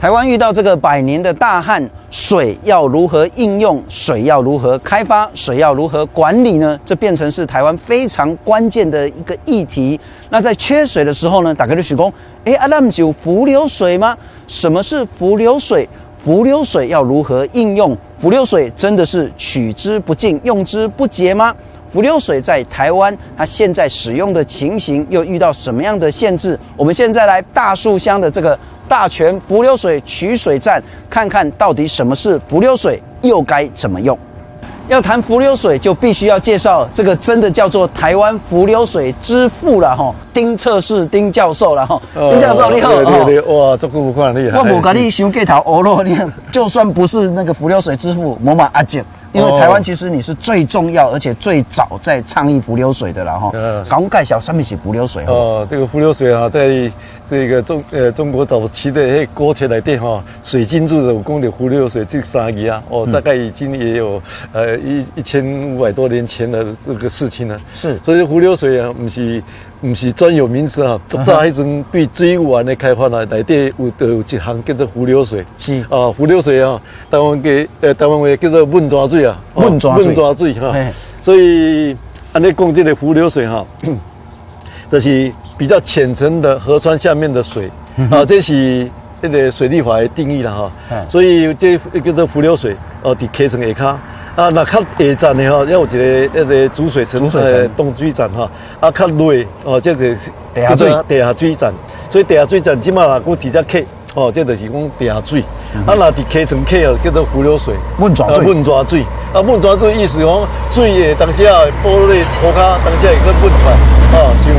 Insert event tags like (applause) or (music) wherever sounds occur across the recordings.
台湾遇到这个百年的大旱，水要如何应用？水要如何开发？水要如何管理呢？这变成是台湾非常关键的一个议题。那在缺水的时候呢，大家就许工，哎，阿那不是有伏流水吗？什么是伏流水？伏流水要如何应用？伏流水真的是取之不尽、用之不竭吗？伏流水在台湾，它现在使用的情形又遇到什么样的限制？我们现在来大树乡的这个。大泉浮流水取水站，看看到底什么是浮流水，又该怎么用？要谈浮流水，就必须要介绍这个真的叫做台湾浮流水之父了哈，丁测试丁教授了哈。丁教授你好，哇，这个不看厉害。我不跟你想过头欧罗，你就算不是那个浮流水之父，我嘛阿健。因为台湾其实你是最重要，而且最早在倡议浮流水的了哈。嗯。刚介绍什么是伏流水？哦，这个浮流水啊，在这个中呃中国早期的那国策来电哈，水金柱的武功的浮流水这三个啊，哦，大概已经也有呃一一千五百多年前的这个事情了。是。所以浮流水啊，不是不是专有名词啊，早在那阵对水源的开发呢，来电有都有一项叫做伏流水。是。啊，浮流水啊，台湾嘅呃台湾话叫做闷抓水。啊，闷抓水，哈，所以按你讲这个浮流水哈，(clears throat) 就是比较浅层的河川下面的水啊，这是那个水利法的定义了哈。所以这叫做浮流水哦，在溪层下卡啊，那较下站的吼，要有一个那个主水层，呃，动水站哈，啊，较内哦，这个叫做地下水站，所以地下水站起码啦，我直接客。哦，这就是讲地下水，嗯、啊，那伫溪层溪哦，叫做伏流水，问抓水，问抓水，啊，问抓水意思讲水诶，当时啊，玻璃涂骹，当时会去问出来，哦，像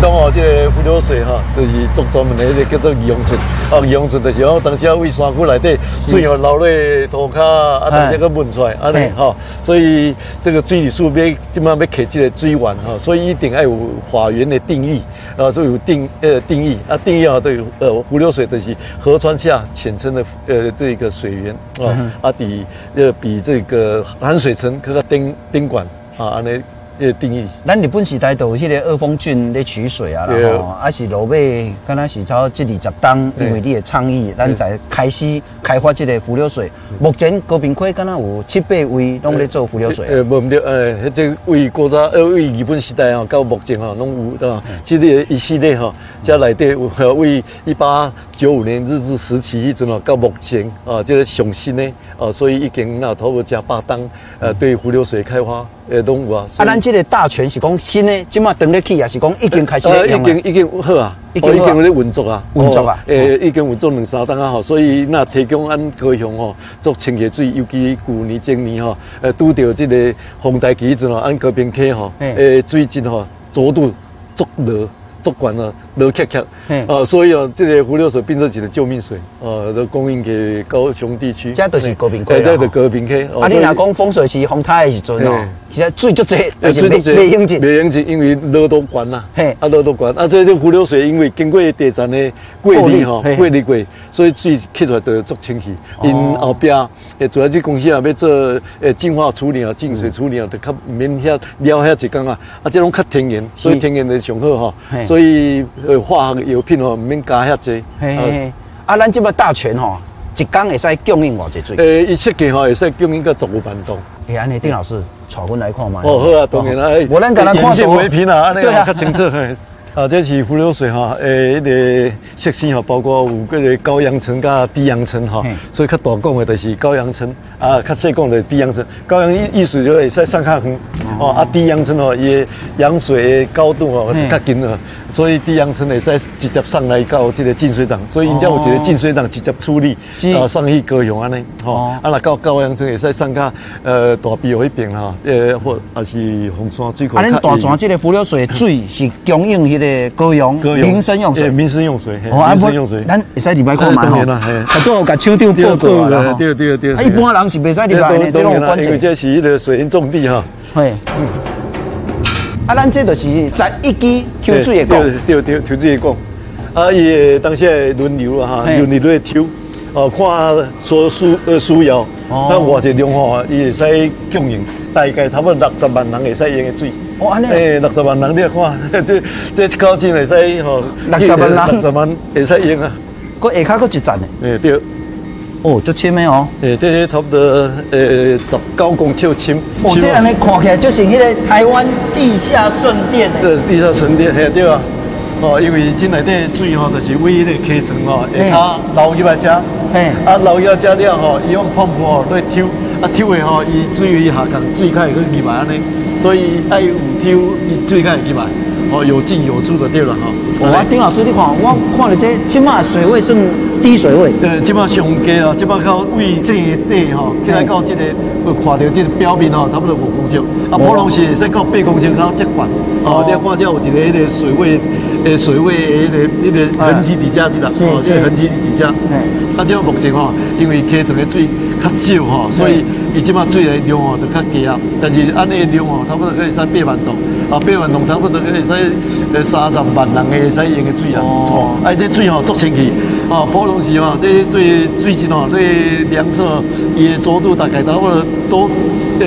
东哦，这个伏流水哈，就是做专门的叫做鱼涌村，哦，鱼涌村就是讲当时啊，为山区内底水哦流入涂骹，啊，当时个问出来，安尼哈，所以这个水利署要基本上要开这个水源哈，所以一定要有法源的定义，啊，就有定呃定义，啊，定义啊，对，呃，伏流水就是。河川下浅层的呃这个水源啊，啊比呃比这个含水层可个顶顶管啊，安尼。个定义，咱日本时代都有迄个二峰圳咧取水啊，然后啊是落尾，敢若是超这二十冬，因为你的倡议，咱才开始开发这个浮流水。目前高平溪敢若有七八位拢咧做浮流水。诶，无毋对，呃，这为国家呃为日本时代啊，到目前哈拢有对吧？其实一系列哈，加内底有为一八九五年日治时期迄阵哦，到目前啊，这个上新呢啊，所以已经那头有加八档，呃，对浮流水开发。诶，拢有啊！啊，咱这个大泉是讲新的，即马等得起也，是讲已经开始了。已经已经好啊，已经有咧运作啊，运作啊。诶，已经运作两三档啊，吼，所以那提供咱高雄吼做清洁水，尤其旧年前年吼，诶，拄着即个洪台期阵吼，按高平溪吼，诶，水质吼，浊度足热。足管了，热克克，啊，所以啊，这个伏流水变成一个救命水，呃，都供应给高雄地区。这都是高屏溪，对，这是高屏溪。啊，你若讲风水期、风台的时阵哦，其实水就多，水就多，没用尽，没用尽，因为热都关啦，嘿，啊，热都关，啊，所以这伏流水因为经过地站的过滤哈，过滤过，所以水吸出来就足清气。因后边诶，主要这公司啊，要做诶净化处理啊、净水处理啊，就较免遐了遐一工啊，啊，这种较天然，所以天然的上好哈。所以呃，化学药品哦，唔免加遐济。嘿嘿，啊，咱这么大全吼，一缸会使供应偌济水？诶，一设计吼会使供应个十五万吨。诶，安尼丁老师，带阮来看嘛。哦，好啊，当然啦。我咱跟他眼见为凭啊，安尼较清楚。啊，这是浮流水哈，诶，迄个设施哈，包括有嗰个高阳层加低阳层哈，所以较大讲的就是高阳层，啊，较细讲的低阳层。高阳意意思就会使上较远，哦，啊，低阳层哦，伊阳水的高度哦较近了，所以低阳层会使直接上来到这个进水厂，所以人家有一个进水厂直接处理，啊，上去高雄安尼，吼，啊，那到高阳层会使上较呃大庇那边哈，呃，或啊是红山水库。啊，恁大泉这个浮流水水是供应迄个高雄民生用水，民生用水，民生用水，咱会使礼拜看嘛吼，都有甲厂长报告啦，对对对。啊，一般人是袂使礼拜的，这种关键。因为这是迄个水源重地哈。嘿。啊，咱这就是在一支抽水的讲，对对，抽水的讲。啊，伊当时轮流啊哈，轮流来抽，哦，看所需呃需要，那偌济量吼，伊会使供应，大概差不多六十万人会使用的水。哦，安尼。诶，六十万人你看，(laughs) 这这一口井会使吼，六十万人，六十万会使用啊。个下卡佫一站呢。诶对。哦，就深的哦。诶，这些差不多诶十九公尺深。哦，这样你看起来就是迄个台湾地下圣殿诶。对，地下圣殿，嘿对啊。哦，因为真内底水吼，就是为迄个溪床吼，下骹流入来遮。嘿。啊，流入来遮了吼，伊用泡沫来抽，啊抽的吼，伊水位下降，水较会去入来安尼。所以爱有抽，伊水较会入来。哦，有进有出的对了哈。哦，丁老师，你看，我看了这，即马水位算低水位。呃，起码上低啊，起码靠位这底哈，起来到这个会看到这个表面哈，差不多五公尺。啊，普通是说到八公尺较接管。哦，你看这有一个那个水位，呃，水位那个那个痕迹底下知道？哦，这个痕迹底下。嗯。啊，这目前哈，因为溪床的水较少哈，所以伊即马水的量哦就较低啊。但是按那个量哦，差不多可以三八万度。啊，八万度差不多可以使呃三十万人诶使用诶水啊！哦，啊，这水吼足清气，啊，普通时吼，这水水质吼，这量测伊诶浊度大概差不多都呃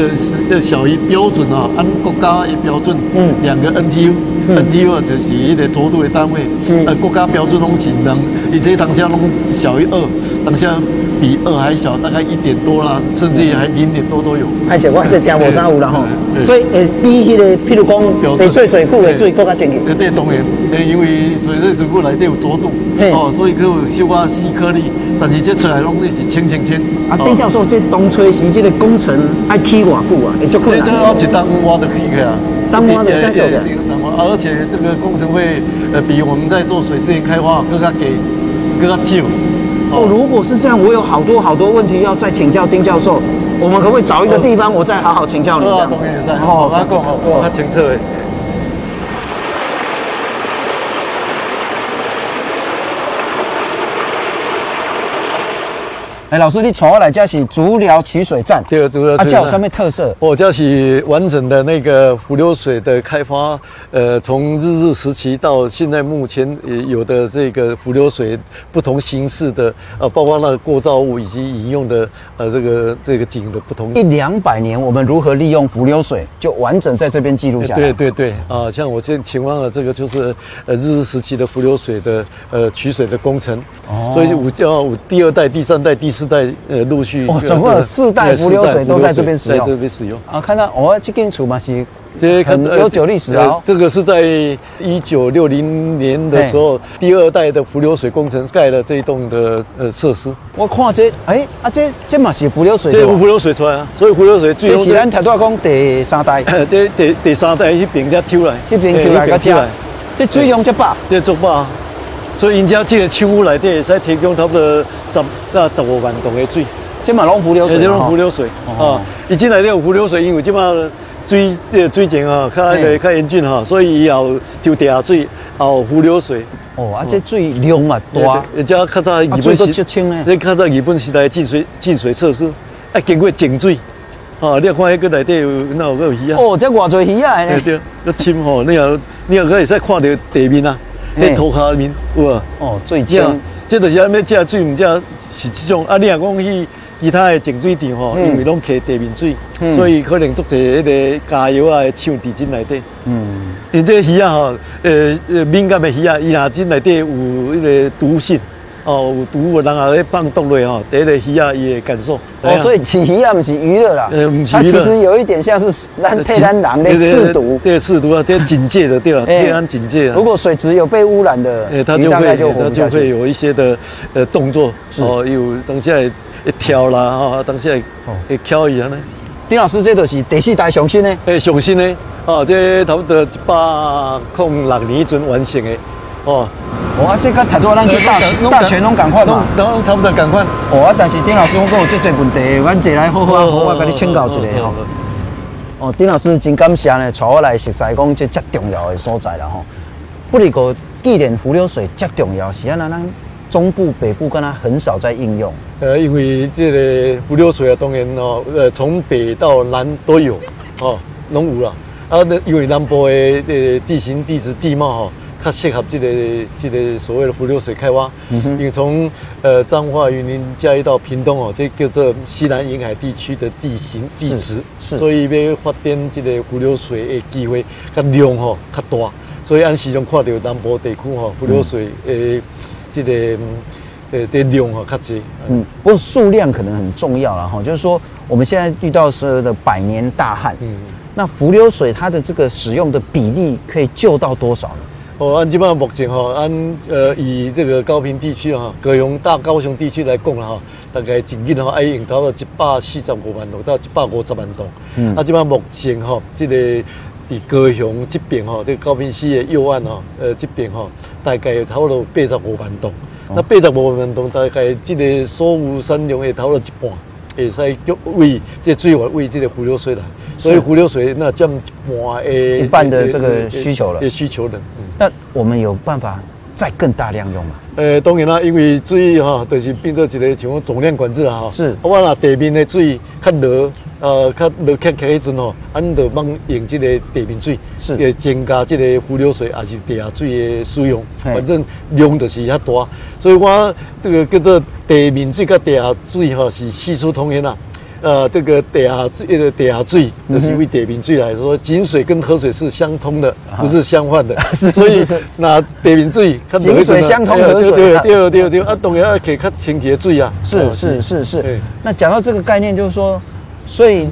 呃小于标准啊，按国家诶标准，嗯，两个 NTU，NTU 就是一个浊度诶单位，是，呃，国家标准拢是两，伊这当下拢小于二，当下比二还小，大概一点多啦，甚至于还零点多都有。而且我这听无啥有啦吼，所以诶比迄个，譬如讲。翡翠水库的水更加清气。对，当然，诶，因为翡翠水库内底有浊度，哦，所以佢有小可细颗粒，但是这出来拢是清清清。啊，丁教授，这东吹西，这个工程爱起偌久啊？会足困难。这这要一当挖的起去啊，当挖的先做的。而且这个工程会，呃，比我们在做水资源开发更加给更加久。哦，如果是这样，我有好多好多问题要再请教丁教授。我们可不可以找一个地方，我再好好请教你？哦，好，我讲好，我清楚哎，老师，你从我来这是足疗取水站，对，足疗。啊，这有什么特色？我这是完整的那个伏流水的开发，呃，从日治时期到现在目前有的这个伏流水不同形式的，呃，包括那个过造物以及饮用的，呃，这个这个井的不同。一两百年，我们如何利用伏流水，就完整在这边记录下来。对对对，啊，像我现在请问了这个就是呃日治时期的伏流水的呃取水的工程，哦，所以五叫五第二代、第三代、第四。四代呃陆续哦，总共有四代浮流水都在这边使用，在这边使用啊。看到哦，这间厝嘛是这很悠久历史啊。这个是在一九六零年的时候，第二代的浮流水工程盖了这一栋的呃设施。我看这哎啊，这这嘛是浮流水，这浮流水出来啊。所以浮流水最 (clears throat) 这是咱台大讲第三代，这第第三代一边才抽来，一边抽来个这，这水量这大，这足大。所以人家这个厂屋内底会使提供差不多十到十五万吨的水，这嘛拢浮流水，这拢浮流水啊！伊进来底有浮流水，因为这嘛水这个水情啊，较个较严峻哈，所以以后抽地下水，也有浮流水。哦，啊，这水量嘛大，而且较早日本时，这较早日本时代净水净水设施，啊，经过净水，啊，你看迄个内底有那有个鱼啊？哦，这偌济鱼啊？对对，个深吼，你也你也可以使看到地面啊。喺涂骹面，有啊。哦，最近，这就是安尼，这水毋只是这种。啊，你若讲去其他的净水厂吼，因为拢揢地面水，所以可能做者迄个加油啊，厂地进内底。嗯，因为这个鱼啊，吼，呃呃，敏感的鱼啊，伊若进内底有迄个毒性。哦，有毒物，人啊咧放毒类吼，第一个鱼啊伊会感受。哦，所以吃鱼啊，不是娱乐啦。呃，不是娱乐。它其实有一点像是咱替咱人咧试毒。对，试毒啊，这警戒的对吧？替咱警戒啊。如果水质有被污染的，诶，它就会它就会有一些的呃动作。哦，有当下会跳啦，哈，当下会跳一样呢。丁老师，这都是第四代上新的。诶，上新的，哦，这差不多一百零六年阵完成的。哦，哇，这个太多咱去大大全拢赶快嘛，都差不多赶快。哦，但是丁老师我讲有这些问题，阮坐来好好好，我给你请教一下吼。哦，丁老师真感谢呢，带我来实在讲这最重要的所在了吼。不离个，地点浮流水最重要，是啊，咱咱中部北部跟它很少在应用。呃，因为这个浮流水啊，当然哦，呃，从北到南都有，哦，拢有啦。啊，那因为南部的呃地形地质地貌哈。它适合这个这个所谓的伏流水开挖，嗯、因为从呃彰化、云林、嘉义到屏东哦，这叫做西南沿海地区的地形地质，所以要发展这个伏流水的机会，较量吼较大，所以按时常看到南部地区吼伏流水诶这个呃，这量哈较济。嗯，不过数量可能很重要了哈，就是说我们现在遇到所有的百年大旱，嗯，那伏流水它的这个使用的比例可以救到多少呢？哦，按基本上目前哈，按呃以这个高平地区哈，高雄大高雄地区来讲啦哈，大概一年哈爱用到了一百四十五万度到一百五十万度。嗯，啊，基本上目前哈，这个伫高雄这边哈，这个高平溪的右岸哈，呃这边哈，大概差不多八十五万度。哦、那八十五万度大概这个所有产量会差不多一半，会使叫为这个水源为这个湖流水来。所以湖流水那占一半的这个需求了，需求的。嗯，那我们有办法再更大量用吗？呃，当然啦，因为水哈，就是变做一个像总量管制啊哈。是，我那地面的水较热，呃，较热开开迄阵吼，俺就帮用这个地面水，是，会增加这个浮流水还是地下水的使用。反正量就是遐大，所以我这个叫做地面水跟地下水哈是四处通源呐。呃，这个地下水，这个地下水，就是因为地平水来说，井水跟河水是相通的，不是相换的。(laughs) 所以那地平水，井水相通，河水对对对对啊，当然要可以较清洁水啊。是是是是。那讲到这个概念，就是说，所以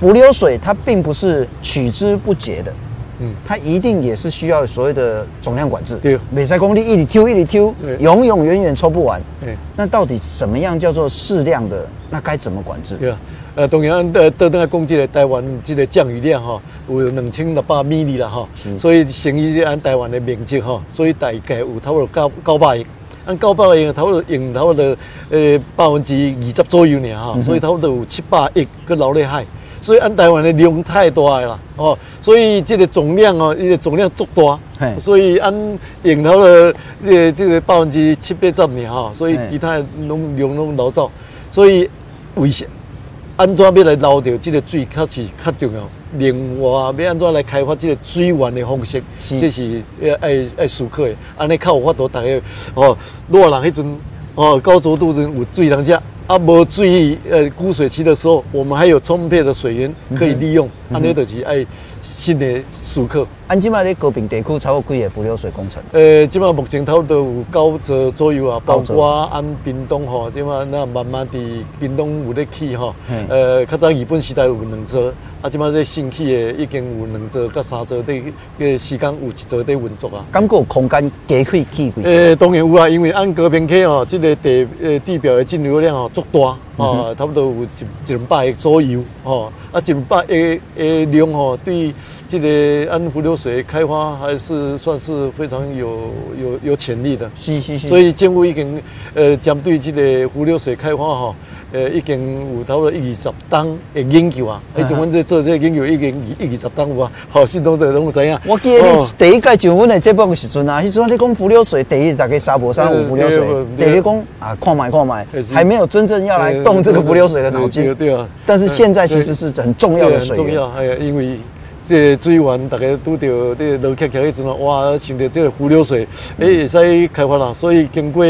浮流水它并不是取之不竭的，嗯，它一定也是需要所谓的总量管制。对，每三公里一里丢一里丢，永永远远抽不完。对，那到底什么样叫做适量的？那该怎么管制？对啊，呃，当然，呃，得等下讲这个台湾这个降雨量哈，有两千六百米里了哈，所以乘以按台湾的面积哈，所以大概有差不多九九百亿，按九百亿差不多用差不多呃百分之二十左右呢哈，所以差不多有七百亿个老内海，所以按台湾的量太大了哦，所以这个总量哦，这个总量足大，所以按用到了呃这个百分之七八十呢哈，所以其他拢量拢流走，所以。危险，安怎要来捞到这个水，较是较重要。另外，要安怎来开发这个水源的方式，是这是要爱爱思考的。安尼较有法度，大家哦，如果人迄阵哦高速度有水通吃，啊无水呃枯水期的时候，我们还有充沛的水源可以利用。安尼就是爱。新的时刻，安今嘛咧高平地区超过几个浮流水工程？呃，即嘛目前差不多有九座左右啊，包括按屏东吼，即嘛那慢慢的屏东有咧起吼，呃，较早日本时代有两座，啊，即嘛在新起的已经有两座、甲三座的个时间有一座在运作啊。感觉空间加起几座？呃，当然有啊，因为按高平溪吼，即个地诶地表的进流量吼足大。哦，差不多有一一百亿左右，哦，啊，一百亿的量哦，对这个安福流水开发还是算是非常有有有潜力的。是是是。所以政府已经呃针对这个福流水开发哈，呃，已经有差不多一二十档的研究啊。哎，像我们在做这个研究已经一二十档有啊，好，系统的拢知影。我记得你第一届上阮的节目的时阵啊，迄阵你讲浮流水，第一大概沙坡山有浮流水，第二讲啊，看卖看卖，还没有真正要来。动这个浮流水的脑筋，对，对。啊，但是现在其实是很重要的水，很重要，哎呀，因为这个水源大家拄到这个落卡卡迄阵哇，想到这个浮流水，哎，会使开发啦，所以经过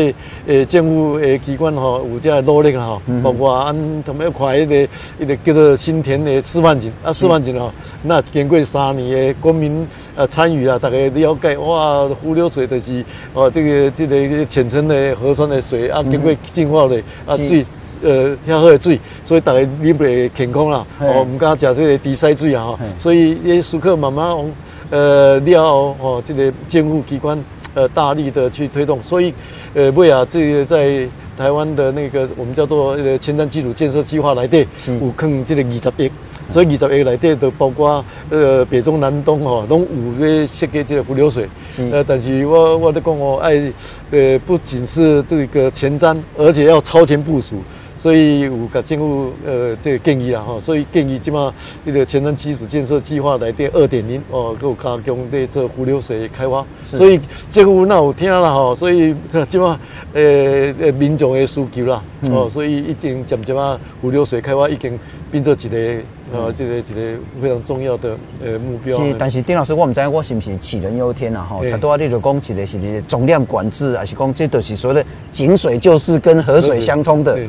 诶政府诶机关吼，有这努力吼，包括按他们要开一个一个叫做新田的示范井啊，示范井吼，那经过三年的国民啊参与啊，大家了解哇，浮流水就是哦，这个这个浅层的河川的水啊，经过净化的啊水。呃，遐好的水，所以大家啉袂健康啦。哦，唔敢食这个滴塞水啊，哈。所以也苏克慢慢往呃了后哦，这个政府机关呃大力的去推动，所以呃为啊这个在台湾的那个我们叫做呃前瞻基础建设计划内底，有坑这个二十亿，所以二十亿内底都包括呃北中南东哦，拢有咧设计这个伏流水。呃，但是我我都讲哦，爱呃不仅是这个前瞻，而且要超前部署。所以有甲政府呃这个建议啦吼，所以建议即马那个前瞻基础建设计划来电二点零哦，有加强对这湖流水开发。所以政府那有听啦吼，所以即马呃呃民众的需求啦哦，所以已经渐渐啊湖流水开发已经变做一个呃这个一个非常重要的呃目标。是，但是丁老师，我唔知我是不是杞人忧天啊哈？他多你就讲一个是个总量管制，还是讲这都是所谓的井水就是跟河水相通的？换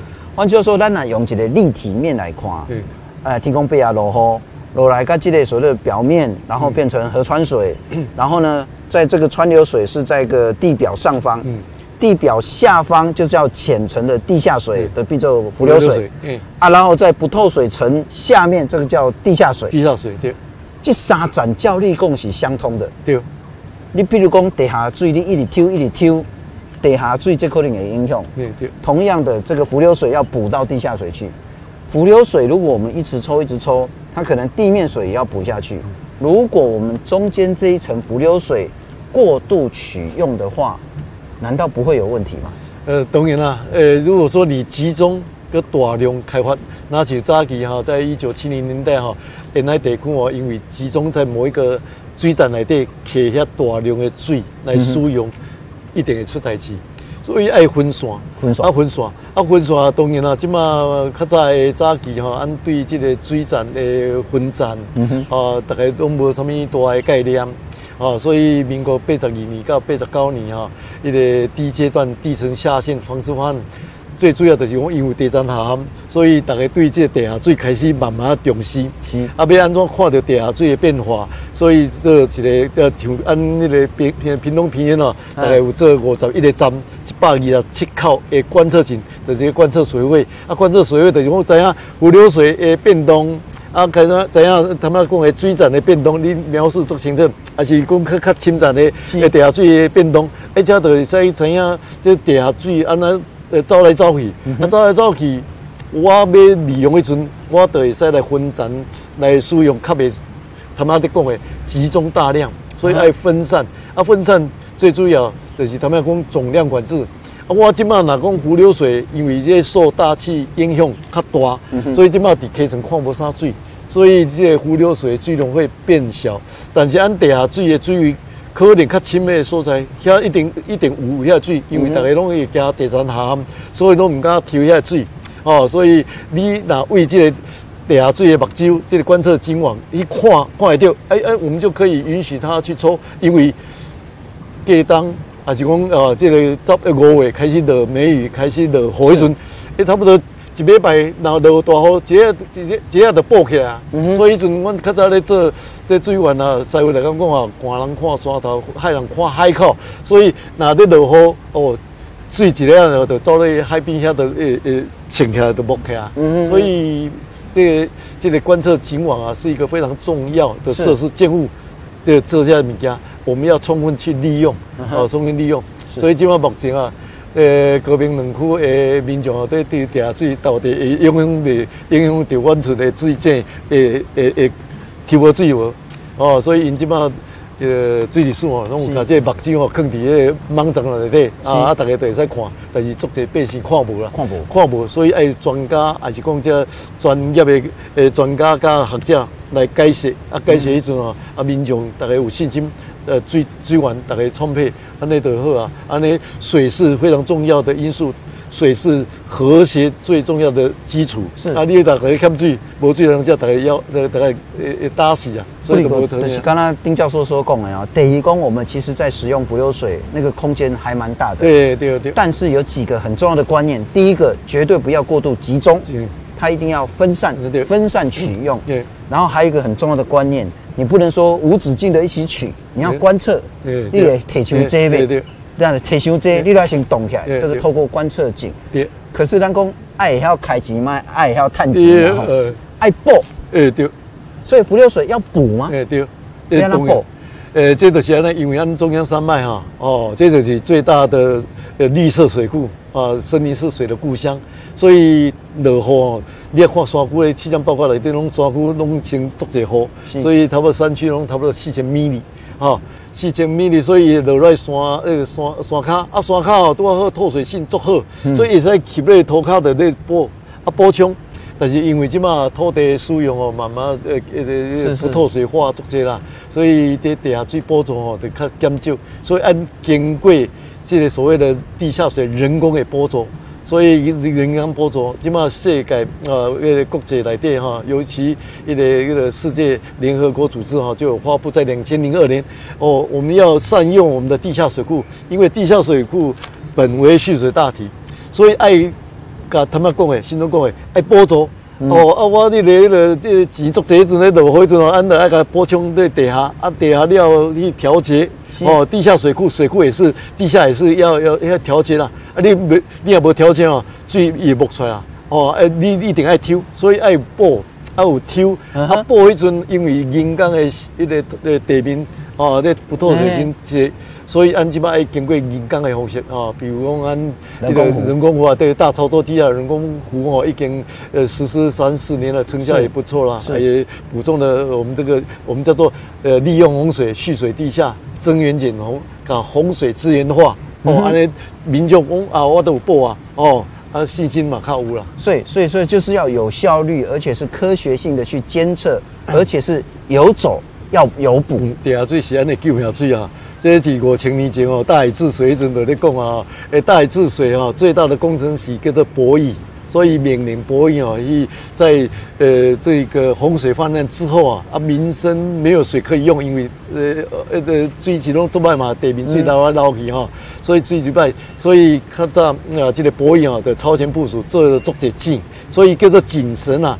句话说，咱来用一个立体面来看，嗯，哎，天空被啊，落雨落来，跟这个所谓的表面，然后变成河川水，嗯、然后呢，在这个川流水是在一个地表上方，嗯，地表下方就叫浅层的地下水的，叫做浮流水。嗯。啊，然后在不透水层下面，这个叫地下水。地下水对，这三层照理讲是相通的。对，你比如讲地下水，你一直抽一直抽，地下水这可能会影响。对对。同样的，这个浮流水要补到地下水去。浮流水如果我们一直抽一直抽，它可能地面水也要补下去。如果我们中间这一层浮流水过度取用的话，难道不会有问题吗？呃，当然啦。呃，如果说你集中个大量开发，那就早期哈，在一九七零年代哈，沿海地区哦，因为集中在某一个水站内底，开遐大量的水来使用，嗯、一定会出代志。所以爱分散，分散啊分散，啊分散。当然啦，即马较早的早期吼，按对即个水站的分站，嗯哼，啊，大家都无什么大的概念。啊，所以民国八十二年到八十九年哈，一个第一阶段地层下陷防治方案，最主要就是讲因为地层下陷，所以大家对这个地下水开始慢慢重视。是，啊，要安怎看到地下水的变化？所以这一个呃，像按那个平平平东平原哦，大概有这五十一个站，一百二十七口的观测井，就是观测水位。啊，观测水位就是讲知影伏流水的变动。啊，看怎怎样？他们讲的水站的变动，你描述足清楚，还是讲较较深层的诶地下水的变动？而且就是说怎样？这地下水安那呃走来走去，啊走来走去，我要利用迄阵，我就会使来分层来使用，较袂他们在讲的集中大量，所以爱分散。啊，分散最主要就是他们讲总量管制。啊我即摆若讲湖流水，因为这受大气影响较大，所以即摆伫溪层看无啥水，所以这个伏流水水量会变小。但是按地下水的水位可能较深的所在，遐一定一定有遐水，因为大家拢会惊地层下陷，所以拢唔敢抽遐水。哦，所以你若为这个地下水的目睭，这个观测金网一看看会到，哎哎，我们就可以允许他去抽，因为过冬。还是讲呃，这个十五月开始落梅雨，开始落雨时阵，诶，差不多一礼拜，然后落大雨，这下这这这下就爆起来啊！嗯、所以迄阵，阮较早咧做这水源啊，师傅来讲讲啊，寒人看山头，海人看海口，所以若咧落雨哦，水一下就走咧海边遐，就诶诶潜起来就爆起来。嗯，所以这个这个观测井网啊，是一个非常重要的设施建物。这个这些物件，我们要充分去利用，哦，充分利用。所以今晚目前啊，诶，高屏两区诶民众，对地下水到底会影响未影响着阮厝的水质，诶诶诶，抽无水无？哦，所以因即摆呃，水利署哦，拢有把这个目镜哦，放伫迄个网站内底，啊啊，大家都会使看，但是足侪百姓看无啦，看无，看无，所以爱专家还是讲这专业的诶专家加学者。来解释啊，解释迄阵哦，啊，民众大家有信心，呃，水水源大概充沛，安尼就好啊。安尼水是非常重要的因素，水是和谐最重要的基础。是啊，你大家欠水，无水人家大家要，大家会会打死啊。所以不就是刚刚丁教授说讲的啊，第一讲我们其实在使用浮流水那个空间还蛮大的。对对对。但是有几个很重要的观念，第一个绝对不要过度集中。它一定要分散，分散取用。对。然后还有一个很重要的观念，你不能说无止境的一起取，你要观测。对。你得铁球这边，这样的提出这，你要先动起来。这个透过观测井。对。可是人讲爱也要开井嘛，爱也要探井嘛，爱补。哎对。所以浮流水要补吗？哎对。要补。呃，这就是呢，因为按中央山脉哈，哦，这就是最大的呃绿色水库啊，森林是水的故乡。所以落雨哦，你要看山区的气象报告里底，拢山区拢先足侪雨，所以差不多山区拢差不多四千米里，哈，四千米里，所以落来山那个山山卡啊，山卡哦，拄好透水性足好，嗯、所以会使吸咧土卡的咧补啊补充。但是因为即马土地使用哦，慢慢呃呃不透水化足侪啦，所以伫地下水补助哦就较减少，所以按经过这个所谓的地下水人工的剥夺。所以人工剥夺，即马世界呃，那个国际来电哈，尤其一个一个世界联合国组织哈，就发布在两千零二年哦，我们要善用我们的地下水库，因为地下水库本为蓄水大体，所以爱甲他们讲诶，新中讲诶，爱剥夺，嗯、哦，啊，我你那个这钱足济阵咧落雨迄阵哦，安着爱甲补充在地下，啊，地下了去调节，哦，地下水库，水库也是地下也是要要要调节啦，啊，你没你也无调节哦，水也冒出来啊，哦，哎，你你一定爱抽，所以爱补，啊有抽，啊补迄阵因为人工的迄个呃地面，哦，那不透水性这。所以按即摆爱经过人工的方式啊，比如讲按那个人工湖啊，对大操作地下人工湖哦，已经呃实施三四年了，成效也不错啦，也补充了我们这个我们叫做呃利用洪水蓄水地下增源减洪，搞洪水资源化哦，安尼民众讲啊，我都有报啊哦，啊信心嘛较有啦。所以所以所以就是要有效率，而且是科学性的去监测，(laughs) 而且是有走要有补。地下水是安尼救下水啊。这几个前年前哦，大禹治水一阵都在讲啊，诶，大禹治水哦，最大的工程师叫做伯益，所以每年伯益哦，一在呃这个洪水泛滥之后啊，啊民生没有水可以用，因为呃呃呃水其中做卖嘛，地面水流啊流去哈，所以水就败，所以他在啊这个伯益啊的超前部署做了做些井，所以叫做井神啊，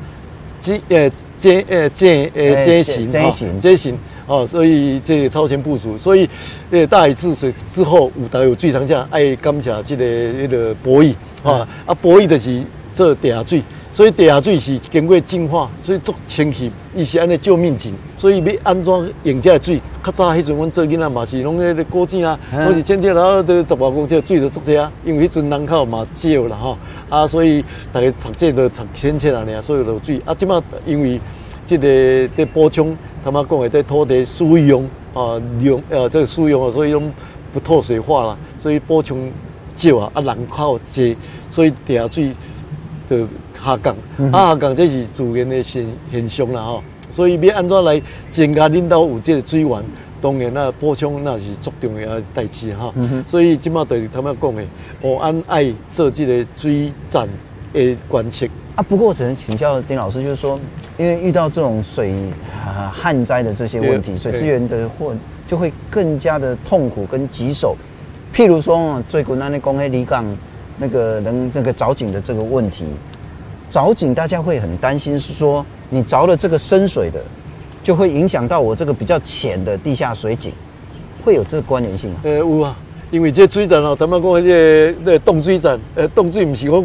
井呃井呃井呃井神井神井神。哦，所以这个超前部署，所以呃大禹治水之后，有大有最长下爱感谢这个那个博弈啊，啊博弈就是做地下水，所以地下水是经过净化，所以足清气，伊是安尼救命井，所以要安装用这个水，较早迄阵阮做囡仔嘛是拢那个古井啊，都是千千然后都十外公尺水就足这啊，因为迄阵人口嘛少啦吼，啊所以大家读这都读千千啊，尔所以落水啊，即马因为。即个在补充，他妈讲的在土地使用啊用呃这个使用啊，所以拢不透水化啦，所以补充少啊，啊人口济，所以地下水就下降，嗯、啊下降这是自然的现现象啦哈，所以要安怎来增加领导有这个水源，当然那补充那是足重要的代志哈，嗯、所以今嘛对他们讲的，我按爱做这个水站的观测。啊，不过我只能请教丁老师，就是说，因为遇到这种水啊旱灾的这些问题，水资源的或就会更加的痛苦跟棘手。譬如说，最近那公黑离港那个能那个凿井的这个问题，凿井大家会很担心，是说你凿了这个深水的，就会影响到我这个比较浅的地下水井，会有这个关联性吗？呃，有啊，因为这水站哦，他们讲这个那冻水站，呃，冻水不是讲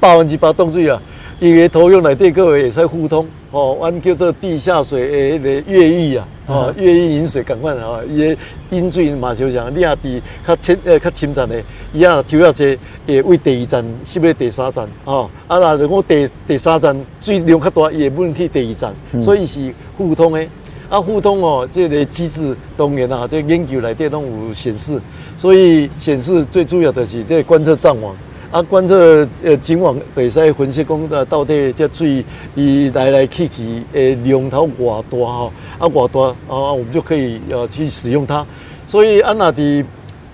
百分之百冻水啊。伊个土壤内底各位会使互通，哦，阮叫做地下水诶，迄个越狱啊，哦，越狱引水赶快啊，伊个引水嘛就像你也，伫较深呃较深层的，伊啊抽了济，会为第二站，是不是第三站？哦，啊，若如果第第三站水量较大，伊会问去第二站，嗯、所以是互通的。啊，互通哦，这个机制当然啊，这个、研究内底拢有显示，所以显示最主要的是这个观测站网。啊，观测呃井网会使分析讲，呃，到底这水伊来来去去诶量头偌大吼，啊偌大啊，我们就可以呃去使用它。所以啊，那伫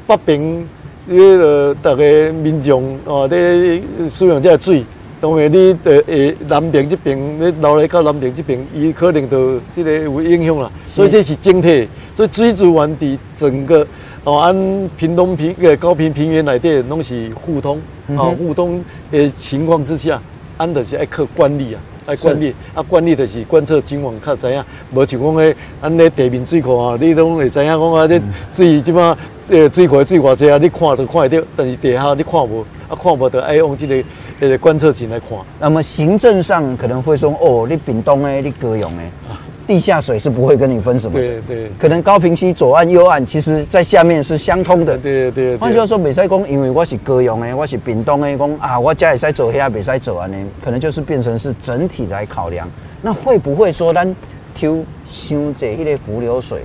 北边那个大家民众哦，咧使用这个水，当然你的诶南边这边，你流来到南边这边，伊可能就这个有影响啦。所以这是整体，所以水资源伫整个。哦，按平东平个高平平原来的拢是互通，啊、哦，互通的情况之下，按的是爱靠惯例啊，爱惯例，啊，惯例就是观测情况较知影，无像讲诶，按咧地面水库啊，你拢会知影讲啊，这水即马呃水库水偌济啊，你看都看会到，但是地下你看无，啊看无得爱用这个呃观测器来看。那么行政上可能会说，哦，你屏东诶，你高雄诶。啊地下水是不会跟你分什么的，对对，可能高平溪左岸右岸，其实在下面是相通的，对对。换句话说，袂使讲，因为我是高雄的，我是屏东的，公啊，我家也使走下，袂使走啊呢，可能就是变成是整体来考量。那会不会说，咱抽伤这一类浮流水，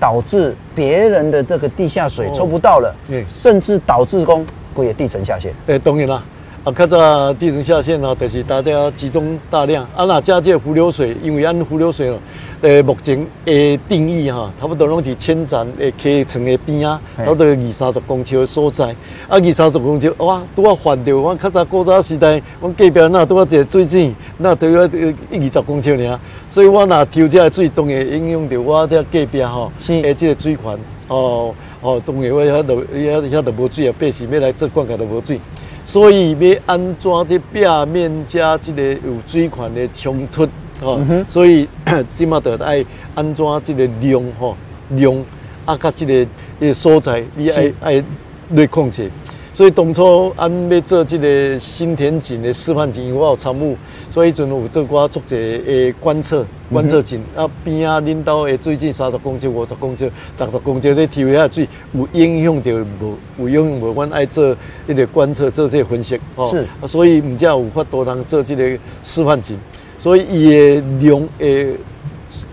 导致别人的这个地下水抽不到了，哦、甚至导致公不也地层下陷？对，当然啦。啊，较早地层下陷哦，就是大家集中大量。啊，那加这浮流水，因为按浮流水哦，呃，目前诶定义哈，差不多拢是千层诶溪层诶边啊，差不多二三十公尺的所在。啊，二三十公尺，哇，拄啊犯着，我较早古早时代，我隔壁那拄啊一个水井，那都要一二十公尺尔。所以我若抽这个水，当然影响着我这隔壁吼，诶是，这个水源哦哦，当然我遐都遐遐都无水啊，百姓要来做灌溉都无水。所以要安装这表面加这个有水款的冲突，哦，嗯、所以起码得爱安装这个量，吼量啊，甲这个个所在，你爱爱来控制。所以当初俺要做这个新田井的示范井，因为我有参与，所以阵有做过足侪诶观测观测井，啊边啊领导诶最近三十公尺、五十公尺、六十公尺咧抽遐水有影响着无？有影响无？阮爱做一个观测，做这个分析哦。是。啊，所以毋只有法度通做这个示范井，所以伊诶量诶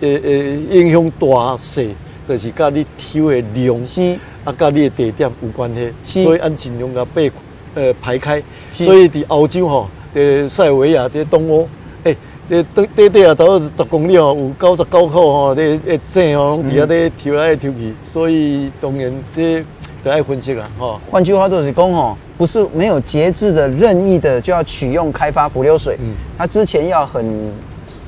诶诶影响大细，就是甲你抽诶量。是。啊，甲你的地点有关系，所以按尽量甲被呃排开。所以伫欧洲吼，伫塞维亚伫东欧，诶，这短短短啊，都十公里哦，有九十九口吼，这诶井哦，拢伫遐咧抽来抽去，所以当然这得爱分析啦，吼。换句话就是讲吼，不是没有节制的、任意的就要取用开发浮流水，嗯，它之前要很。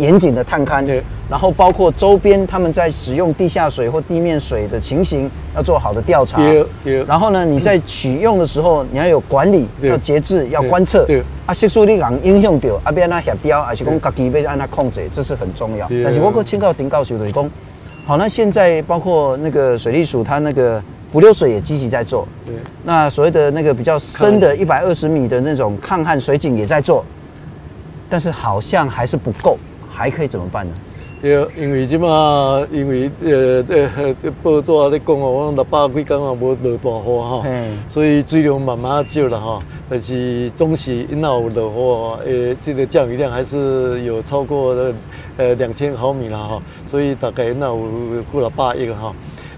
严谨的探勘，对，然后包括周边他们在使用地下水或地面水的情形，要做好的调查。对，对。然后呢，你在取用的时候，你要有管理，要节制，要观测。对。啊，系说你讲影响到，啊，别那协调，还是讲家己要按那控制，这是很重要。但是我个请教丁教授的工，好，那现在包括那个水利署，它那个浮流水也积极在做。对。那所谓的那个比较深的一百二十米的那种抗旱水井也在做，但是好像还是不够。还可以怎么办呢？对，因为即嘛，因为呃呃报纸咧讲哦，我六百几工啊无落大雨哈，所以水量慢慢少了哈。但是总是因有落雨，呃，这个降雨量还是有超过呃两千毫米了哈。所以大概那有过了八亿哈。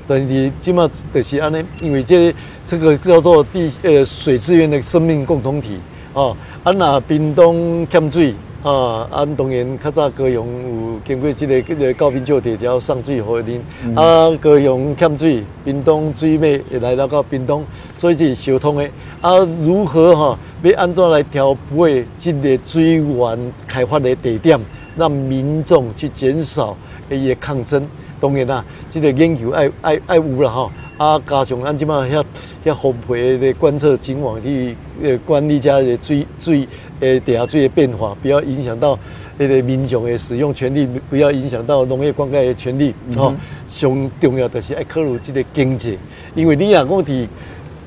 但是即嘛就是安尼，因为这这个叫做地呃水资源的生命共同体哦。啊那冰冻欠水。啊，按当然较早高雄有经过这个这个高屏桥铁桥上水河林，嗯、啊高雄欠水，屏东水尾也来到到屏东，所以是相通的。啊，如何哈、啊、要安怎来调配这个水源开发的地点，让民众去减少伊个抗争？当然啦，这个研究爱爱爱有了吼。啊，加上咱即马遐遐丰沛的观测情况去呃管理遮个水水诶地下水的变化，不要影响到那个民众的使用权利，不要影响到农业灌溉的权利。吼、上重要就是爱考虑即个经济，因为你若讲伫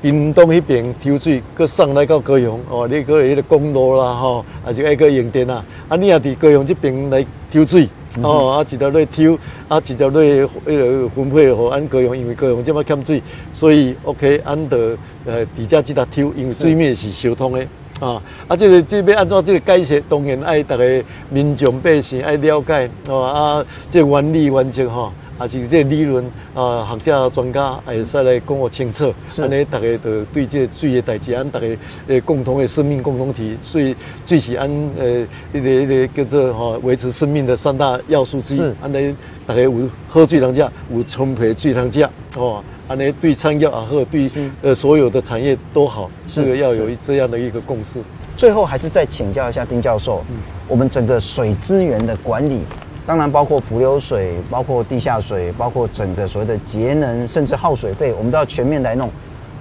屏东迄边抽水，搁送来到高雄，哦，你搁有迄个公路啦，吼，啊就爱搁用电啊，啊，你若伫高雄这边来抽水。(laughs) 哦，啊，一条路抽，啊，一条路迄个分配互安高雄，因为高雄这么欠水，所以 OK，安得呃，底下即搭抽，因为水面是相通的啊，啊，这个这要按照这个解释，当然爱大家民众百姓爱了解，哦啊，这个原理原则哈。啊，是这个理论啊，学者专家会使来讲我清楚，安尼大家就对这个水的代志，按大家呃共同的生命共同体，水水是按呃一个一个叫做哈维持生命的三大要素之一。是，安尼大家有喝水通食，有充沛水通食，哦，安尼对产业也好，对呃所有的产业都好，这个要有这样的一个共识。最后还是再请教一下丁教授，嗯，我们整个水资源的管理。当然，包括浮流水，包括地下水，包括整个所谓的节能，甚至耗水费，我们都要全面来弄。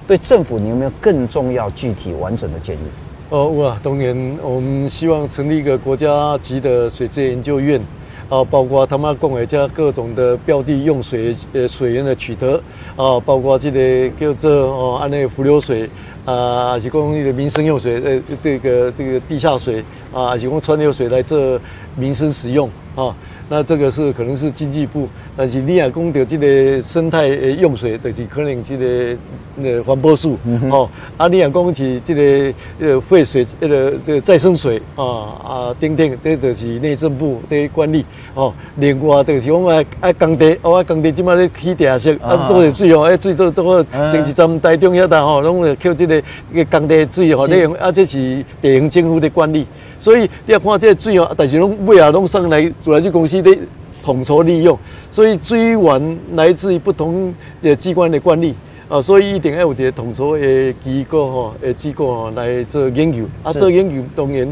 对政府，你有没有更重要、具体、完整的建议？哦，哇，当然，我们希望成立一个国家级的水资源研究院，啊，包括他们共为加各种的标的用水呃水源的取得，啊，包括这个叫做哦，按那个浮流水啊，还是供那个民生用水，呃，这个这个地下水啊，还是供川流水来做民生使用啊。那这个是可能是经济部，但是你也讲到这个生态诶用水，就是可能这个呃环保署哦。啊，你也讲是这个呃废水呃这个再生水啊啊等等，这就是内政部的管理哦。另外就是讲啊啊工地，哦爱工地，即马咧起地下室啊做的水哦，啊水做做好，前一站台中遐搭吼，拢会扣这个个工地水吼，利用啊这是地方政府的管理。所以你要看这个水哦，但是拢尾啊拢上来自来水公司咧统筹利用，所以水源来自于不同的机关的管理啊，所以一定要有一个统筹的机构吼，诶机构吼来做研究。啊，做研究当然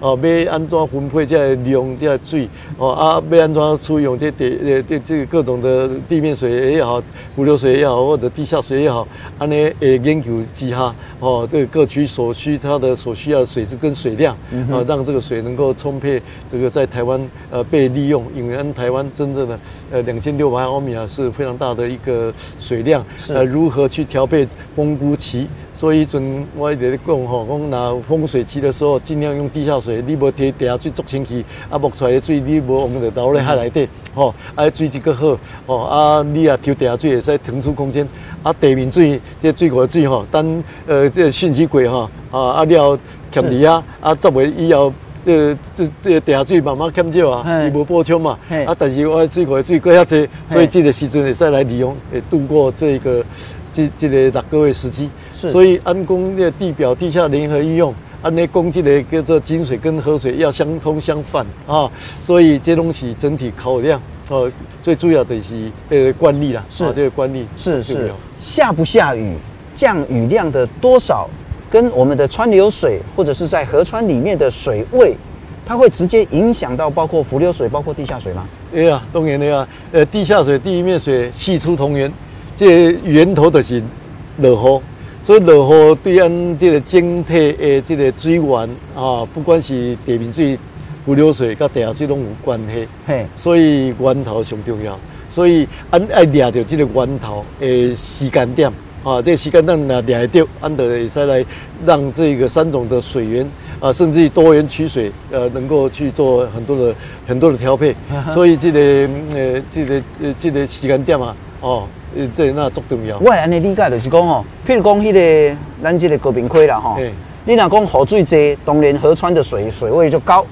哦，要安怎分配这利用，这个水，哦啊，要安怎处用这地呃这这个各种的地面水也好，伏流水也好，或者地下水也好，安尼呃研究之下，哦，这个各区所需它的所需要的水质跟水量，啊，让这个水能够充沛，这个在台湾呃被利用，因为按台湾真正的呃两千六百毫米啊是非常大的一个水量，呃，如何去调配风枯期？所以，阵我一直咧讲吼，讲那丰水期的时候，尽量用地下水，你无摕地下水足清气，啊，冒出来的水你无往着倒咧海内底，吼，啊，水质阁好，吼，啊，你啊抽地下水会使腾出空间，啊，地面水，这水库的水吼，等呃这汛期过吼，啊，啊了欠你啊，啊，作为以后，呃，这这地下水慢慢减少啊，伊无补充嘛，啊，但是我水库的水过遐济，所以这个时阵会使来利用，会度过这个。这这个六个月时期，所以按讲这地表地下联合运用，按呢供给的叫做井水跟河水要相通相反啊，所以这东西整体考量哦，最主要的是呃惯例啦，是这个惯例是是下不下雨，降雨量的多少，跟我们的川流水或者是在河川里面的水位，它会直接影响到包括伏流水，包括地下水吗？哎呀，当然的呀，呃，地下水、地面水系出同源。这个源头就是落雨，所以落雨对咱这个整体的这个水源啊，不管是地面水、伏流水、跟地下水拢有关系。嘿，所以源头上重要，所以按爱抓着这个源头的时间点啊，这个时间点若抓得到，俺就会使来让这个三种的水源啊，甚至于多元取水，呃，能够去做很多的很多的调配。(laughs) 所以这个呃，这个呃，这个时间点啊，哦。呃，这那足重要。我安尼理解就是讲哦，譬如讲迄个咱这个高平溪啦吼，你若讲雨水多，当然河川的水水位就高。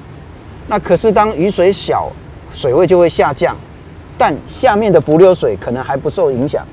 那可是当雨水小，水位就会下降。但下面的伏流水可能还不受影响。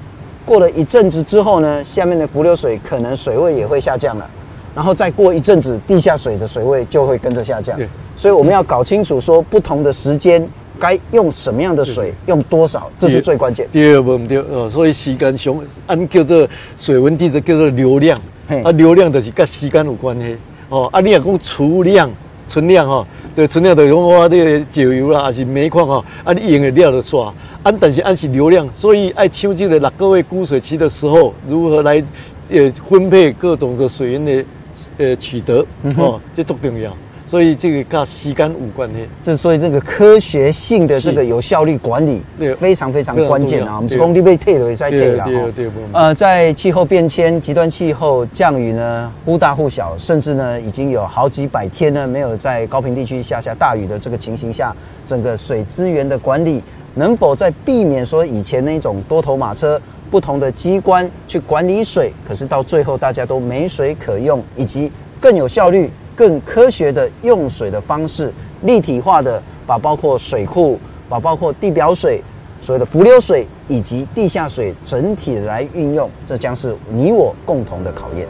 过了一阵子之后呢，下面的浮流水可能水位也会下降了。然后再过一阵子，地下水的水位就会跟着下降。所以我们要搞清楚说不同的时间。该用什么样的水，用多少，这是最关键。第二不对哦，所以时间上按叫做水文地质叫做流量，啊流量就是跟时间有关系哦。啊，你若讲储量、存量哈，对存量就是讲我这个石油啦，还是煤矿啊，啊你用的了就煞。按但是按是流量，所以爱抢这个六个月枯水期的时候，如何来呃分配各种的水源的呃取得哦，这都重要。所以这个跟时间无关系，这所以这个科学性的这个有效率管理，对，非常非常关键啊。我们是工地被退了也在退了哈。呃，在气候变迁、极端气候、降雨呢忽大忽小，甚至呢已经有好几百天呢没有在高平地区下下大雨的这个情形下，整个水资源的管理能否在避免说以前那种多头马车、不同的机关去管理水，可是到最后大家都没水可用，以及更有效率。更科学的用水的方式，立体化的把包括水库，把包括地表水，所谓的浮流水以及地下水整体来运用，这将是你我共同的考验。